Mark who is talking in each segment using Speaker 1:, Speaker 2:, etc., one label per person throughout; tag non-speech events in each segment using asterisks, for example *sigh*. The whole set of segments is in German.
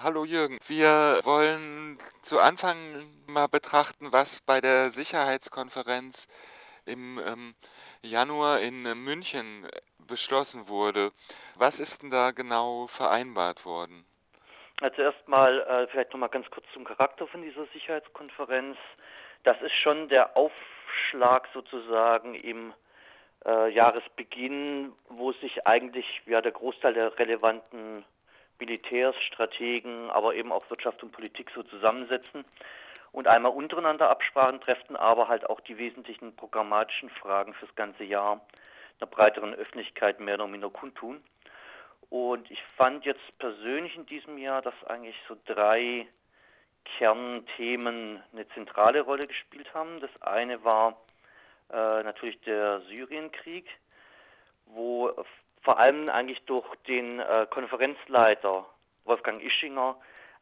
Speaker 1: Hallo Jürgen. Wir wollen zu Anfang mal betrachten, was bei der Sicherheitskonferenz im ähm, Januar in äh, München äh, beschlossen wurde. Was ist denn da genau vereinbart worden?
Speaker 2: Also erstmal äh, vielleicht nochmal ganz kurz zum Charakter von dieser Sicherheitskonferenz. Das ist schon der Aufschlag sozusagen im äh, Jahresbeginn, wo sich eigentlich ja der Großteil der relevanten Militärs, Strategen, aber eben auch Wirtschaft und Politik so zusammensetzen und einmal untereinander Absprachen treffen, aber halt auch die wesentlichen programmatischen Fragen fürs ganze Jahr einer breiteren Öffentlichkeit mehr oder minder kundtun. Und ich fand jetzt persönlich in diesem Jahr, dass eigentlich so drei Kernthemen eine zentrale Rolle gespielt haben. Das eine war äh, natürlich der Syrienkrieg, wo vor allem eigentlich durch den äh, Konferenzleiter Wolfgang Ischinger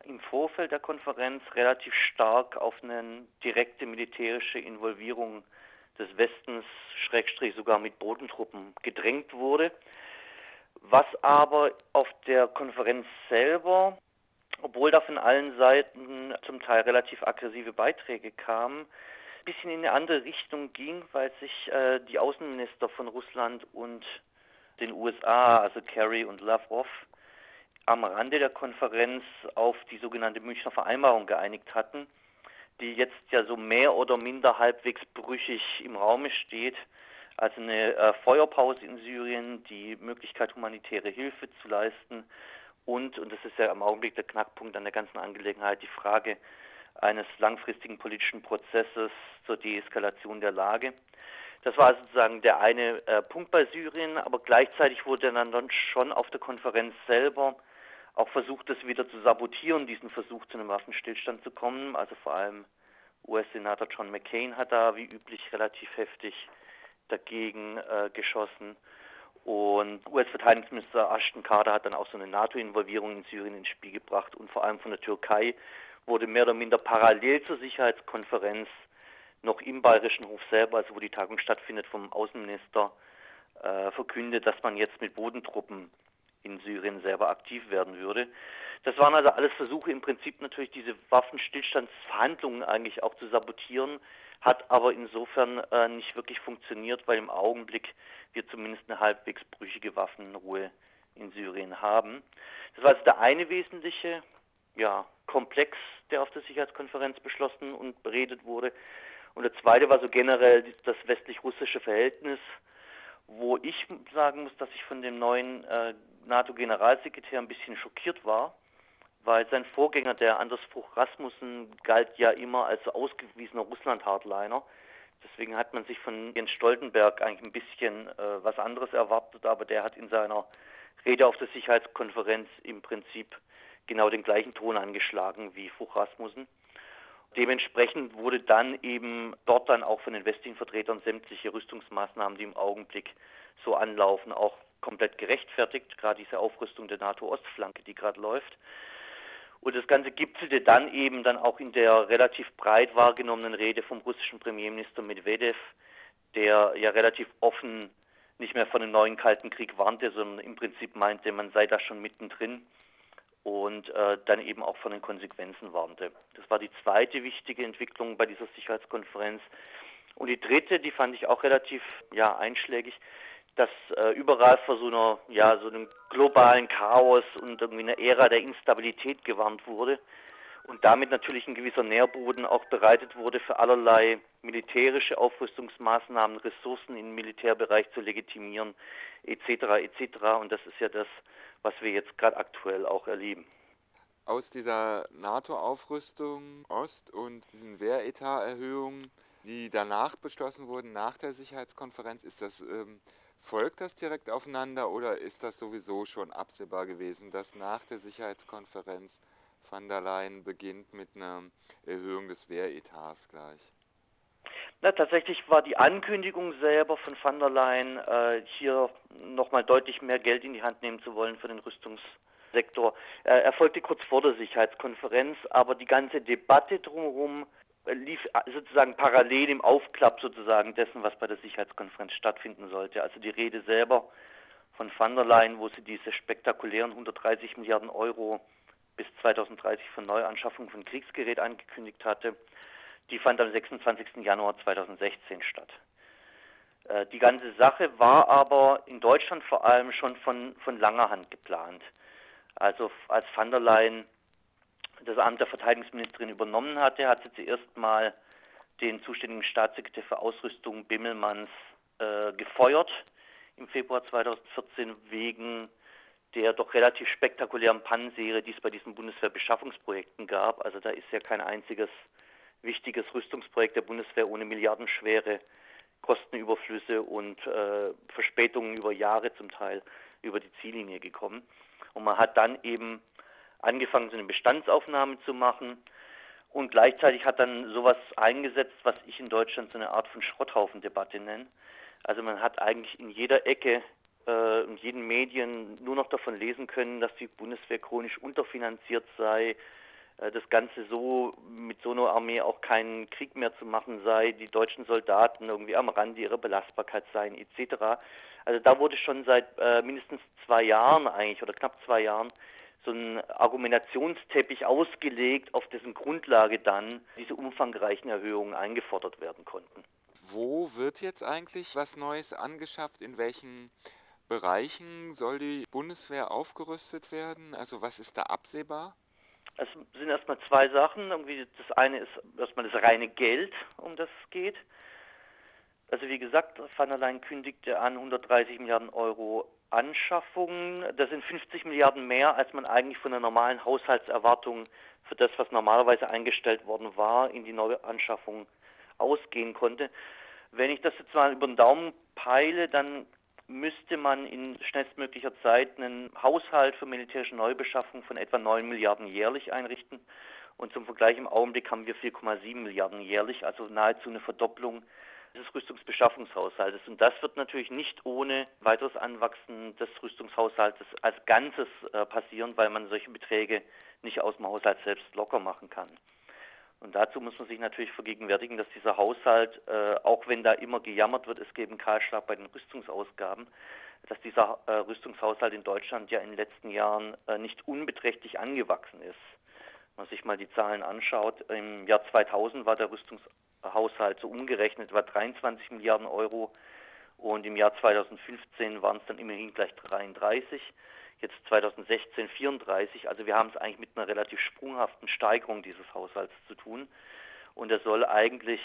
Speaker 2: im Vorfeld der Konferenz relativ stark auf eine direkte militärische Involvierung des Westens, Schrägstrich sogar mit Bodentruppen gedrängt wurde. Was aber auf der Konferenz selber, obwohl da von allen Seiten zum Teil relativ aggressive Beiträge kamen, ein bisschen in eine andere Richtung ging, weil sich äh, die Außenminister von Russland und den USA, also Kerry und Lavrov, am Rande der Konferenz auf die sogenannte Münchner Vereinbarung geeinigt hatten, die jetzt ja so mehr oder minder halbwegs brüchig im Raume steht. Also eine äh, Feuerpause in Syrien, die Möglichkeit, humanitäre Hilfe zu leisten und, und das ist ja im Augenblick der Knackpunkt an der ganzen Angelegenheit, die Frage eines langfristigen politischen Prozesses zur Deeskalation der Lage. Das war sozusagen der eine äh, Punkt bei Syrien, aber gleichzeitig wurde dann, dann schon auf der Konferenz selber auch versucht, das wieder zu sabotieren, diesen Versuch zu einem Waffenstillstand zu kommen. Also vor allem US-Senator John McCain hat da wie üblich relativ heftig dagegen äh, geschossen. Und US-Verteidigungsminister Ashton Carter hat dann auch so eine NATO-Involvierung in Syrien ins Spiel gebracht und vor allem von der Türkei wurde mehr oder minder parallel zur Sicherheitskonferenz noch im Bayerischen Hof selber, also wo die Tagung stattfindet, vom Außenminister äh, verkündet, dass man jetzt mit Bodentruppen in Syrien selber aktiv werden würde. Das waren also alles Versuche, im Prinzip natürlich diese Waffenstillstandsverhandlungen eigentlich auch zu sabotieren, hat aber insofern äh, nicht wirklich funktioniert, weil im Augenblick wir zumindest eine halbwegs brüchige Waffenruhe in Syrien haben. Das war also der eine wesentliche ja, Komplex, der auf der Sicherheitskonferenz beschlossen und beredet wurde. Und der zweite war so generell das westlich-russische Verhältnis, wo ich sagen muss, dass ich von dem neuen äh, NATO-Generalsekretär ein bisschen schockiert war, weil sein Vorgänger, der Anders Fruch Rasmussen, galt ja immer als ausgewiesener Russland-Hardliner. Deswegen hat man sich von Jens Stoltenberg eigentlich ein bisschen äh, was anderes erwartet, aber der hat in seiner Rede auf der Sicherheitskonferenz im Prinzip genau den gleichen Ton angeschlagen wie Fruch Rasmussen. Dementsprechend wurde dann eben dort dann auch von den westlichen Vertretern sämtliche Rüstungsmaßnahmen, die im Augenblick so anlaufen, auch komplett gerechtfertigt. Gerade diese Aufrüstung der NATO-Ostflanke, die gerade läuft. Und das Ganze gipfelte dann eben dann auch in der relativ breit wahrgenommenen Rede vom russischen Premierminister Medvedev, der ja relativ offen nicht mehr von einem neuen Kalten Krieg warnte, sondern im Prinzip meinte, man sei da schon mittendrin und äh, dann eben auch von den Konsequenzen warnte. Das war die zweite wichtige Entwicklung bei dieser Sicherheitskonferenz. Und die dritte, die fand ich auch relativ ja, einschlägig, dass äh, überall vor so einer ja so einem globalen Chaos und irgendwie einer Ära der Instabilität gewarnt wurde und damit natürlich ein gewisser Nährboden auch bereitet wurde für allerlei militärische Aufrüstungsmaßnahmen, Ressourcen im Militärbereich zu legitimieren, etc. etc. Und das ist ja das, was wir jetzt gerade aktuell auch erleben.
Speaker 1: Aus dieser NATO-Aufrüstung Ost und diesen Wehretat-Erhöhungen, die danach beschlossen wurden, nach der Sicherheitskonferenz, ist das, ähm, folgt das direkt aufeinander oder ist das sowieso schon absehbar gewesen, dass nach der Sicherheitskonferenz van der Leyen beginnt mit einer Erhöhung des Wehretats gleich?
Speaker 2: Na, tatsächlich war die Ankündigung selber von van der Leyen, äh, hier nochmal deutlich mehr Geld in die Hand nehmen zu wollen für den Rüstungssektor, äh, erfolgte kurz vor der Sicherheitskonferenz, aber die ganze Debatte drumherum lief äh, sozusagen parallel im Aufklapp sozusagen dessen, was bei der Sicherheitskonferenz stattfinden sollte. Also die Rede selber von van der Leyen, wo sie diese spektakulären 130 Milliarden Euro bis 2030 für Neuanschaffung von Kriegsgerät angekündigt hatte, die fand am 26. Januar 2016 statt. Äh, die ganze Sache war aber in Deutschland vor allem schon von, von langer Hand geplant. Also als van der Leyen das Amt der Verteidigungsministerin übernommen hatte, hat sie zuerst mal den zuständigen Staatssekretär für Ausrüstung Bimmelmanns äh, gefeuert im Februar 2014 wegen der doch relativ spektakulären Pannenserie, die es bei diesen Bundeswehrbeschaffungsprojekten gab. Also da ist ja kein einziges wichtiges Rüstungsprojekt der Bundeswehr ohne milliardenschwere Kostenüberflüsse und äh, Verspätungen über Jahre zum Teil über die Ziellinie gekommen. Und man hat dann eben angefangen, so eine Bestandsaufnahme zu machen und gleichzeitig hat dann sowas eingesetzt, was ich in Deutschland so eine Art von Schrotthaufendebatte nenne. Also man hat eigentlich in jeder Ecke äh, in jeden Medien nur noch davon lesen können, dass die Bundeswehr chronisch unterfinanziert sei, das Ganze so mit so einer Armee auch keinen Krieg mehr zu machen sei, die deutschen Soldaten irgendwie am Rande ihrer Belastbarkeit seien etc. Also da wurde schon seit äh, mindestens zwei Jahren eigentlich oder knapp zwei Jahren so ein Argumentationsteppich ausgelegt, auf dessen Grundlage dann diese umfangreichen Erhöhungen eingefordert werden konnten.
Speaker 1: Wo wird jetzt eigentlich was Neues angeschafft? In welchen Bereichen soll die Bundeswehr aufgerüstet werden? Also was ist da absehbar?
Speaker 2: Es sind erstmal zwei Sachen. Irgendwie das eine ist erstmal das reine Geld, um das es geht. Also wie gesagt, Van der Leyen kündigte an 130 Milliarden Euro Anschaffungen. Das sind 50 Milliarden mehr, als man eigentlich von der normalen Haushaltserwartung für das, was normalerweise eingestellt worden war, in die Neuanschaffung ausgehen konnte. Wenn ich das jetzt mal über den Daumen peile, dann müsste man in schnellstmöglicher Zeit einen Haushalt für militärische Neubeschaffung von etwa 9 Milliarden jährlich einrichten. Und zum Vergleich im Augenblick haben wir 4,7 Milliarden jährlich, also nahezu eine Verdopplung des Rüstungsbeschaffungshaushaltes. Und das wird natürlich nicht ohne weiteres Anwachsen des Rüstungshaushaltes als Ganzes äh, passieren, weil man solche Beträge nicht aus dem Haushalt selbst locker machen kann. Und dazu muss man sich natürlich vergegenwärtigen, dass dieser Haushalt, äh, auch wenn da immer gejammert wird, es gebe einen Kahlschlag bei den Rüstungsausgaben, dass dieser äh, Rüstungshaushalt in Deutschland ja in den letzten Jahren äh, nicht unbeträchtlich angewachsen ist. Wenn man sich mal die Zahlen anschaut, im Jahr 2000 war der Rüstungshaushalt so umgerechnet etwa 23 Milliarden Euro und im Jahr 2015 waren es dann immerhin gleich 33 jetzt 2016 34. Also wir haben es eigentlich mit einer relativ sprunghaften Steigerung dieses Haushalts zu tun. Und er soll eigentlich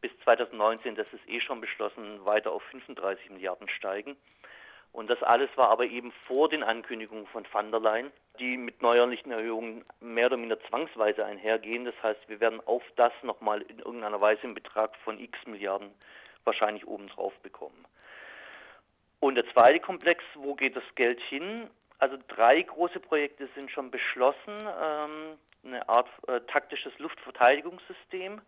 Speaker 2: bis 2019, das ist eh schon beschlossen, weiter auf 35 Milliarden steigen. Und das alles war aber eben vor den Ankündigungen von van der Leyen, die mit neuerlichen Erhöhungen mehr oder minder zwangsweise einhergehen. Das heißt, wir werden auf das nochmal in irgendeiner Weise einen Betrag von x Milliarden wahrscheinlich obendrauf bekommen. Und der zweite Komplex, wo geht das Geld hin? Also drei große Projekte sind schon beschlossen. Ähm, eine Art äh, taktisches Luftverteidigungssystem,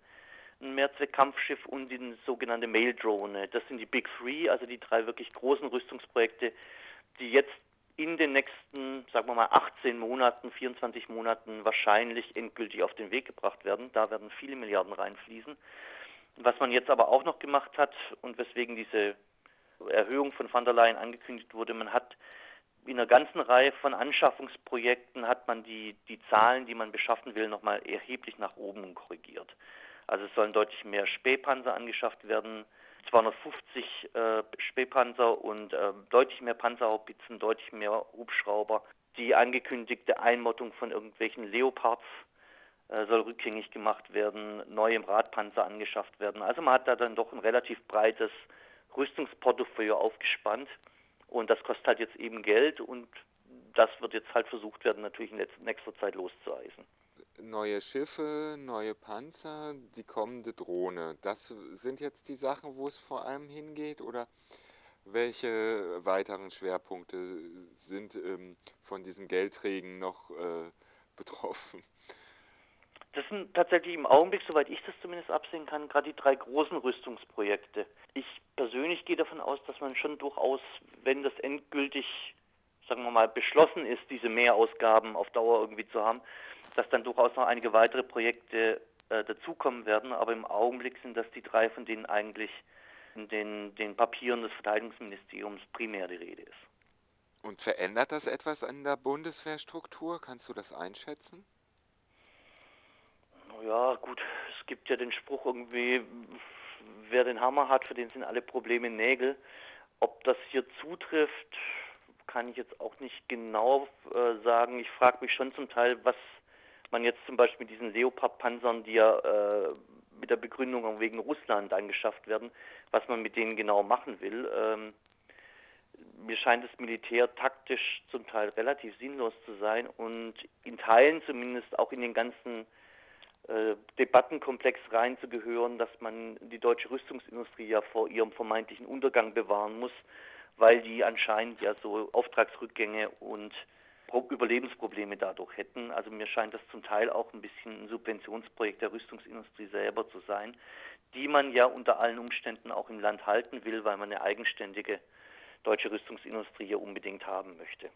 Speaker 2: ein Mehrzweckkampfschiff und die sogenannte Mail-Drone. Das sind die Big Three, also die drei wirklich großen Rüstungsprojekte, die jetzt in den nächsten, sagen wir mal, 18 Monaten, 24 Monaten wahrscheinlich endgültig auf den Weg gebracht werden. Da werden viele Milliarden reinfließen. Was man jetzt aber auch noch gemacht hat und weswegen diese Erhöhung von van der Leyen angekündigt wurde, man hat in einer ganzen Reihe von Anschaffungsprojekten hat man die, die Zahlen, die man beschaffen will, nochmal erheblich nach oben korrigiert. Also es sollen deutlich mehr Spähpanzer angeschafft werden, 250 äh, Spähpanzer und äh, deutlich mehr Panzerhaubitzen, deutlich mehr Hubschrauber. Die angekündigte Einmottung von irgendwelchen Leopards äh, soll rückgängig gemacht werden, neue Radpanzer angeschafft werden. Also man hat da dann doch ein relativ breites Rüstungsportfolio aufgespannt. Und das kostet halt jetzt eben Geld und das wird jetzt halt versucht werden, natürlich in nächster Zeit loszueisen.
Speaker 1: Neue Schiffe, neue Panzer, die kommende Drohne. Das sind jetzt die Sachen, wo es vor allem hingeht oder welche weiteren Schwerpunkte sind ähm, von diesem Geldregen noch äh, *laughs* betroffen?
Speaker 2: Das sind tatsächlich im Augenblick, soweit ich das zumindest absehen kann, gerade die drei großen Rüstungsprojekte. Ich persönlich gehe davon aus, dass man schon durchaus, wenn das endgültig, sagen wir mal, beschlossen ist, diese Mehrausgaben auf Dauer irgendwie zu haben, dass dann durchaus noch einige weitere Projekte äh, dazukommen werden. Aber im Augenblick sind das die drei, von denen eigentlich in den, den Papieren des Verteidigungsministeriums primär die Rede ist.
Speaker 1: Und verändert das etwas an der Bundeswehrstruktur? Kannst du das einschätzen?
Speaker 2: Ja, gut, es gibt ja den Spruch irgendwie, wer den Hammer hat, für den sind alle Probleme Nägel. Ob das hier zutrifft, kann ich jetzt auch nicht genau äh, sagen. Ich frage mich schon zum Teil, was man jetzt zum Beispiel mit diesen Leopard-Panzern, die ja äh, mit der Begründung wegen Russland angeschafft werden, was man mit denen genau machen will. Ähm, mir scheint das Militär taktisch zum Teil relativ sinnlos zu sein und in Teilen zumindest auch in den ganzen Debattenkomplex reinzugehören, dass man die deutsche Rüstungsindustrie ja vor ihrem vermeintlichen Untergang bewahren muss, weil die anscheinend ja so Auftragsrückgänge und Überlebensprobleme dadurch hätten. Also mir scheint das zum Teil auch ein bisschen ein Subventionsprojekt der Rüstungsindustrie selber zu sein, die man ja unter allen Umständen auch im Land halten will, weil man eine eigenständige deutsche Rüstungsindustrie hier unbedingt haben möchte.